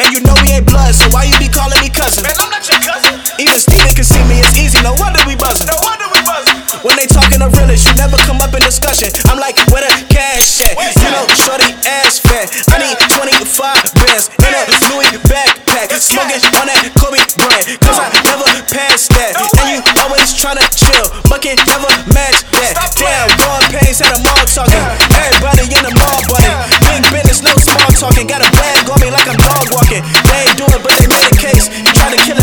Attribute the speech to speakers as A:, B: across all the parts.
A: Man, you know we ain't blood, so why you be calling me cousin?
B: Man, I'm not your cousin.
A: Even Steven can see me, it's easy, no wonder we buzzing.
B: No wonder we buzzing.
A: When they talking the realest, you never come up in discussion. I'm like, where the cash at? You know, shorty ass fat. I need 25 bands in a Louis backpack. Smoking on that Kobe like I'm dog walking. They ain't do it, but they made a case. You tried to kill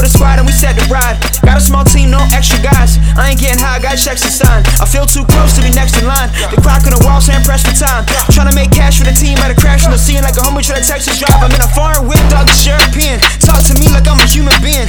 C: for the squad and we set the ride. Got a small team, no extra guys. I ain't getting high, got checks to sign. I feel too close to be next in line. The clock on the wall saying press for time. Trying to make cash for the team at a crash in the scene like a homie trying to Texas drive. I'm in a foreign whip, dog, it's European. Talk to me like I'm a human being.